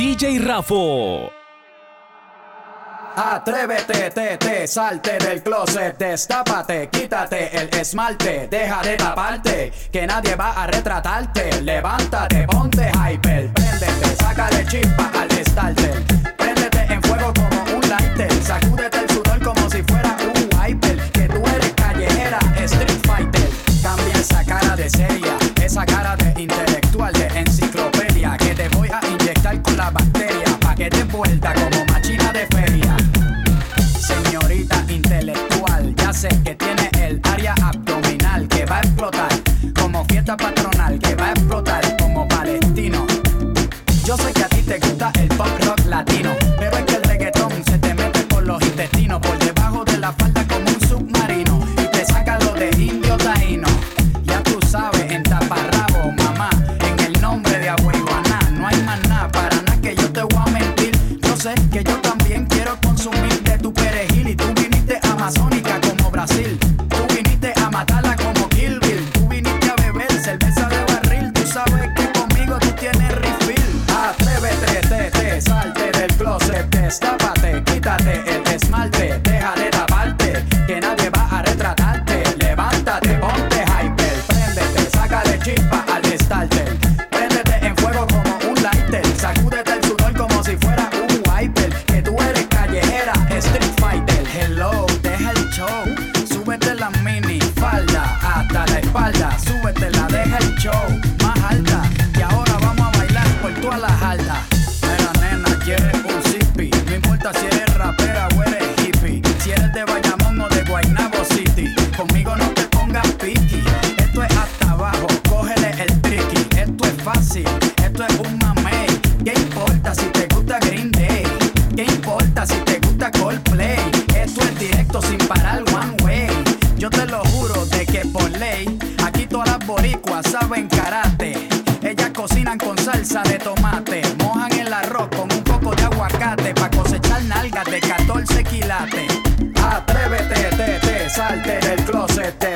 DJ Rafo. Atrévete, te, te, salte del closet, destápate, quítate el esmalte, deja de taparte, que nadie va a retratarte. Levántate, ponte hyper, préndete, sácale chispa al starter, préndete en fuego como un lighter, sacúdete el sudor como si fuera un wiper, que tú eres callejera, street fighter, cambia esa cara de seria, esa cara de interés bíceps que tiene el área abdominal que va a explotar. Como fiesta patronal que va a explotar como palestino. Yo sé que a ti te gusta el pop rock latino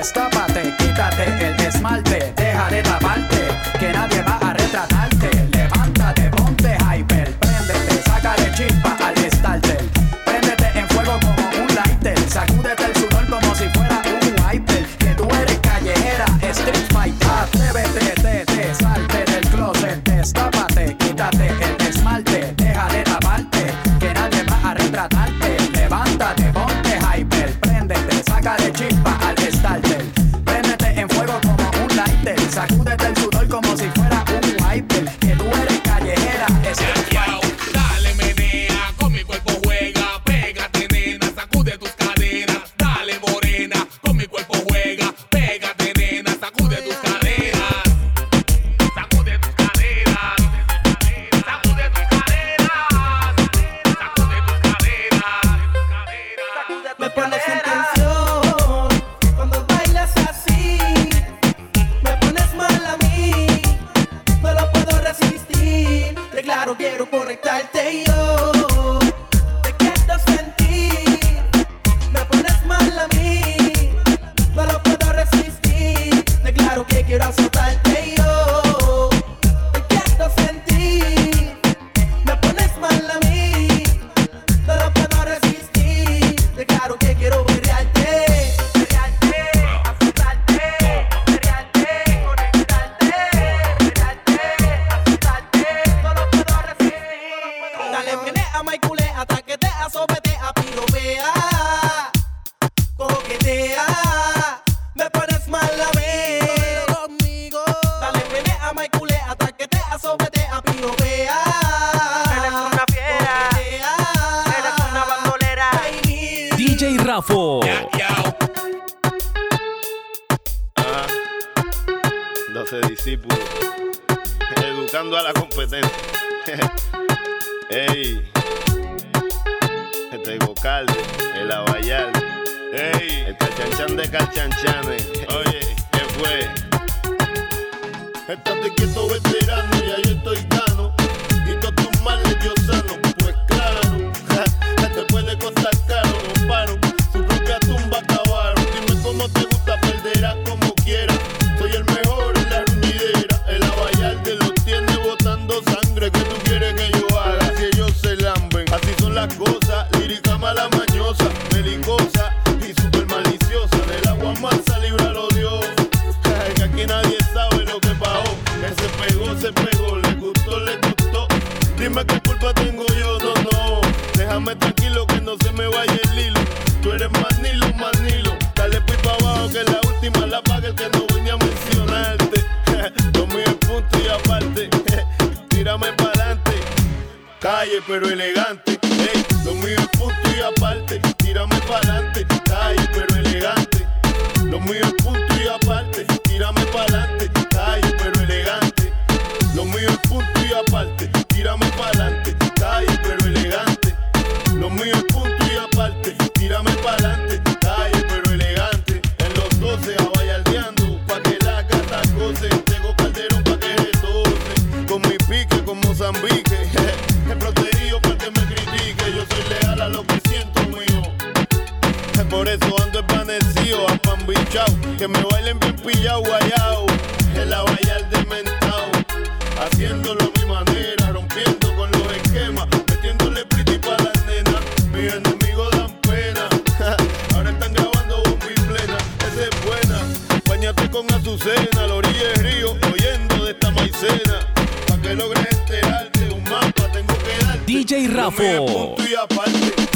destápate, quítate el esmalte, deja de Bañate con Azucena a la orilla del río, oyendo de esta maicena. Pa' que logres enterarte, de un mapa tengo que darte. DJ Rafo. No me y aparte.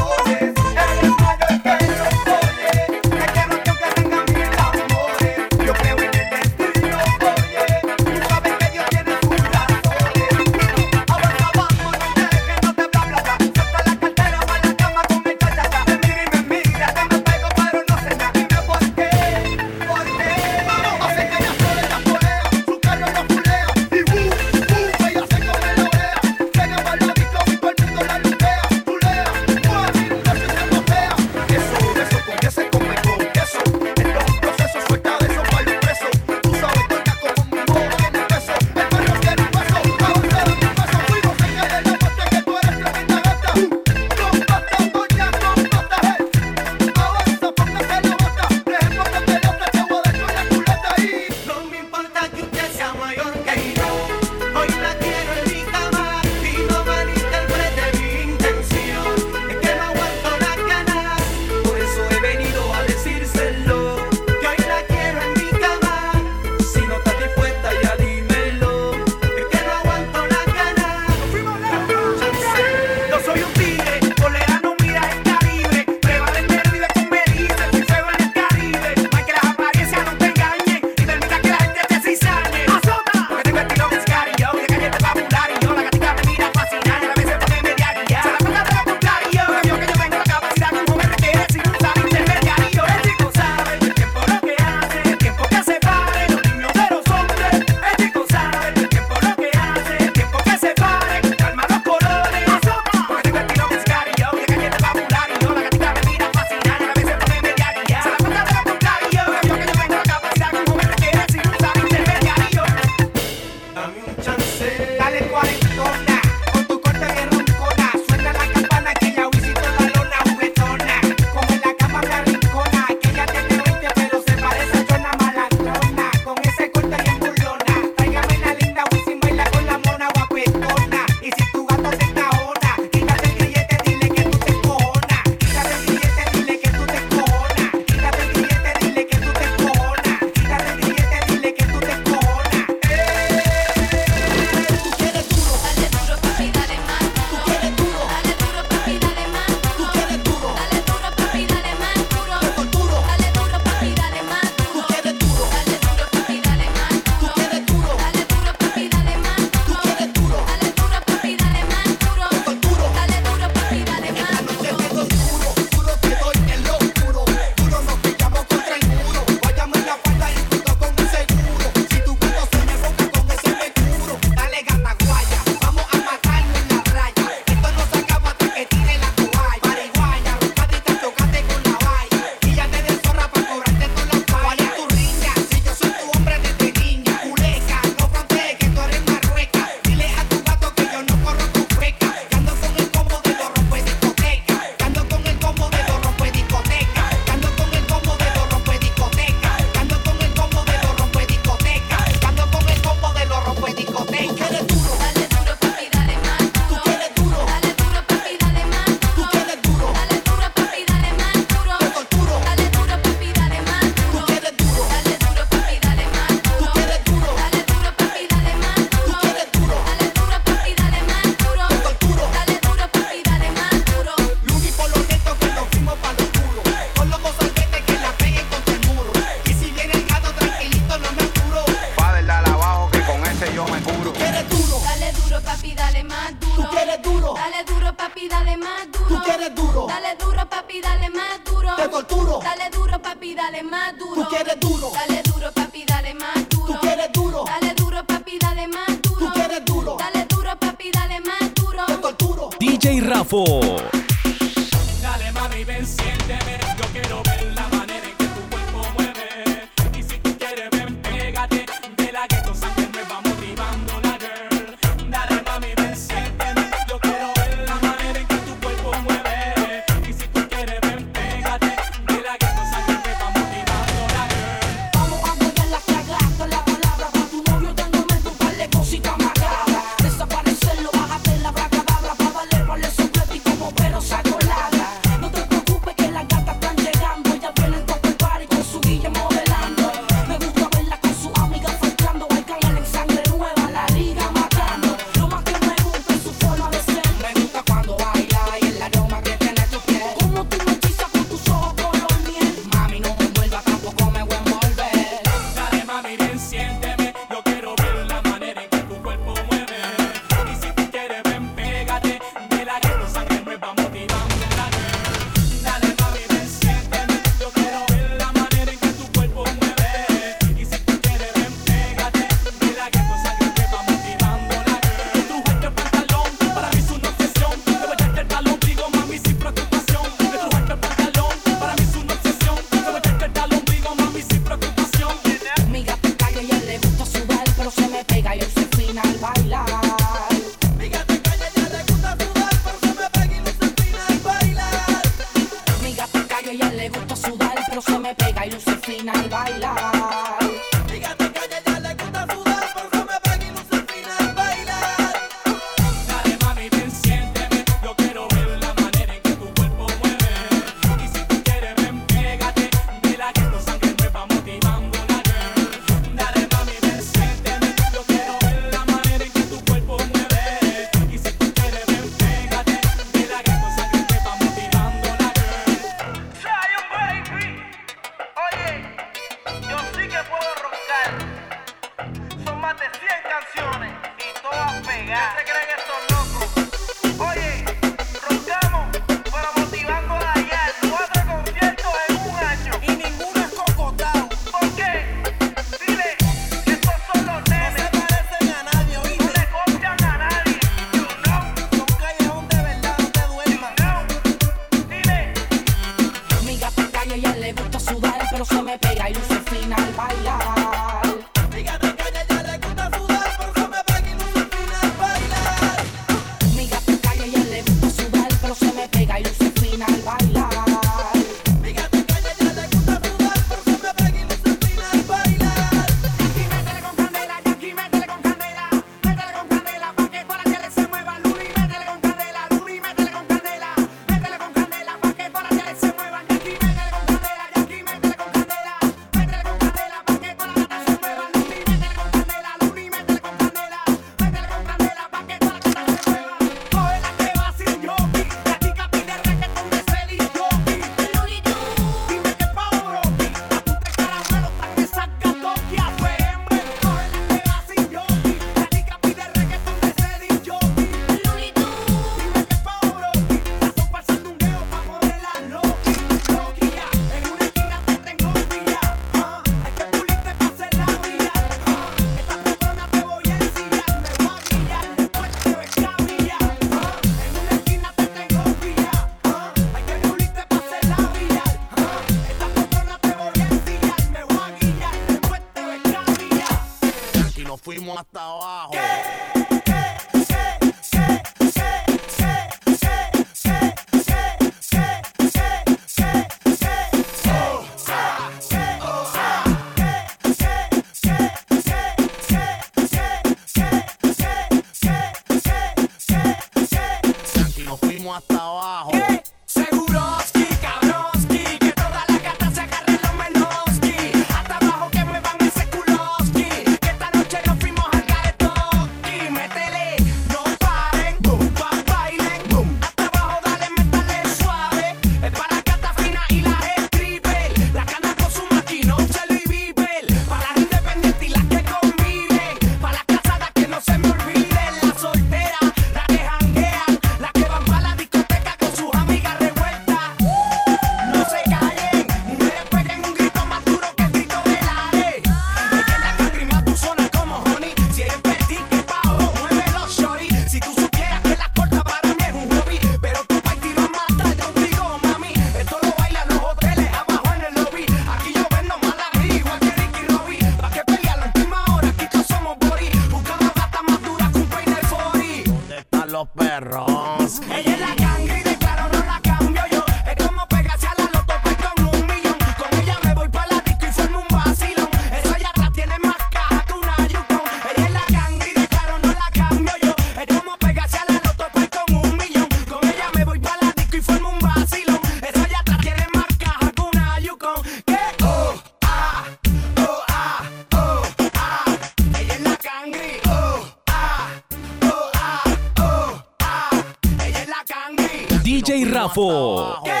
DJ Rafo.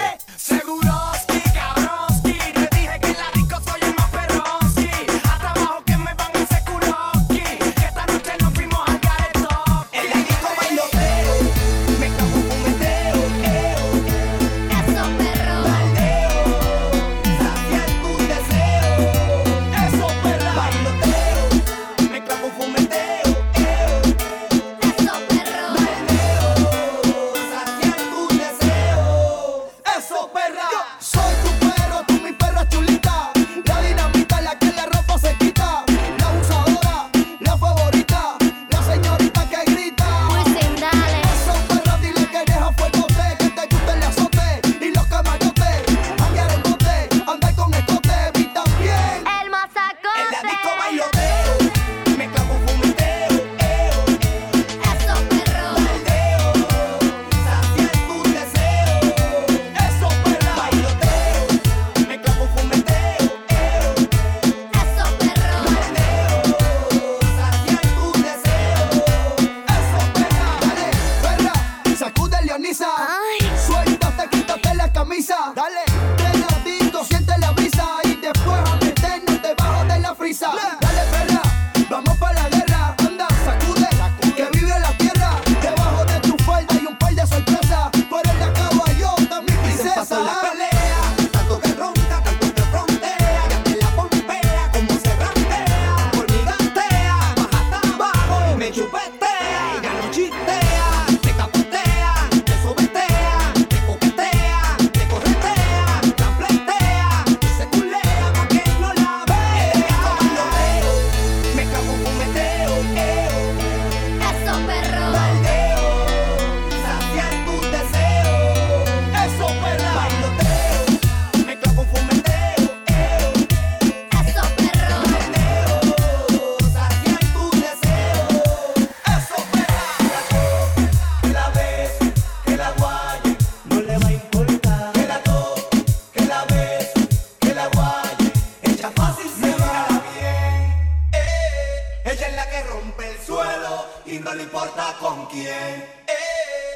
no le importa con quién. Eh,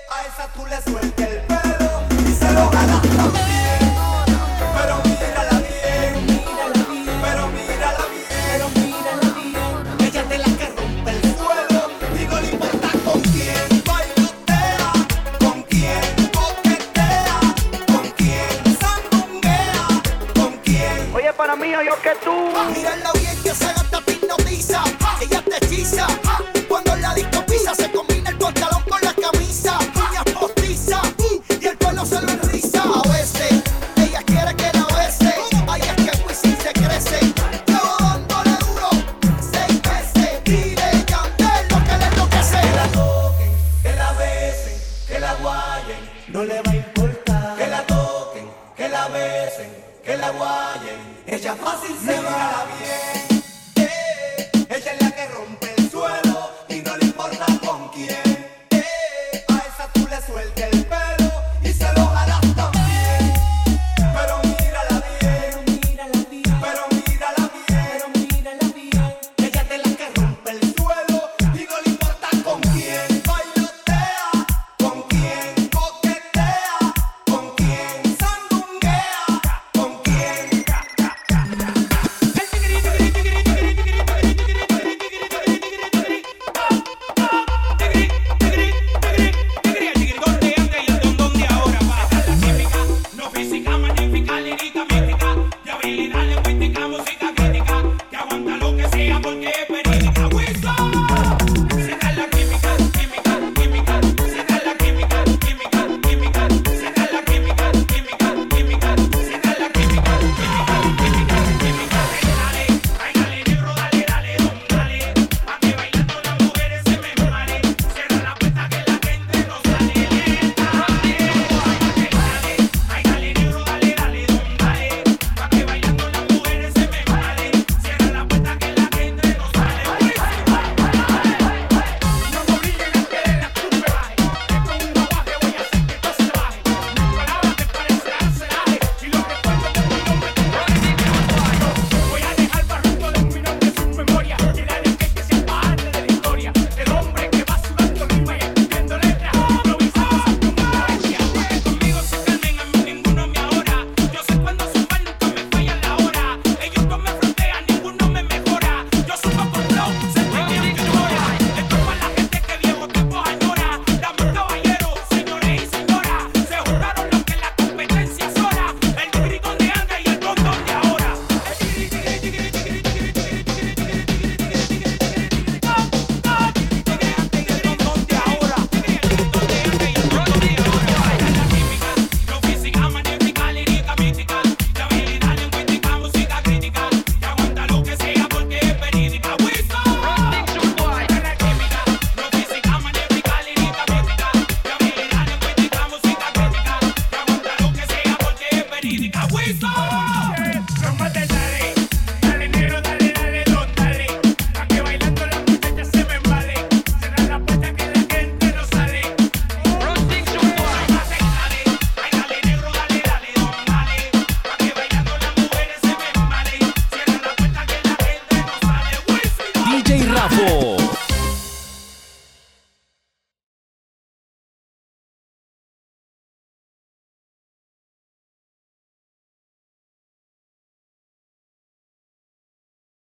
a esa tú le sueltes el pelo y se lo gana también. Pero mírala bien, pero mírala bien. Ella es de la que rompe el suelo y no le importa con quién. Bailotea con quién, coquetea con quién, sandunguea con quién. Oye, para mí, yo que tú. Mírala bien que se gasta hipnotiza, ella te hechiza. no le va a importar. Que la toquen, que la besen, que la guayen. Ella fácil se va bien.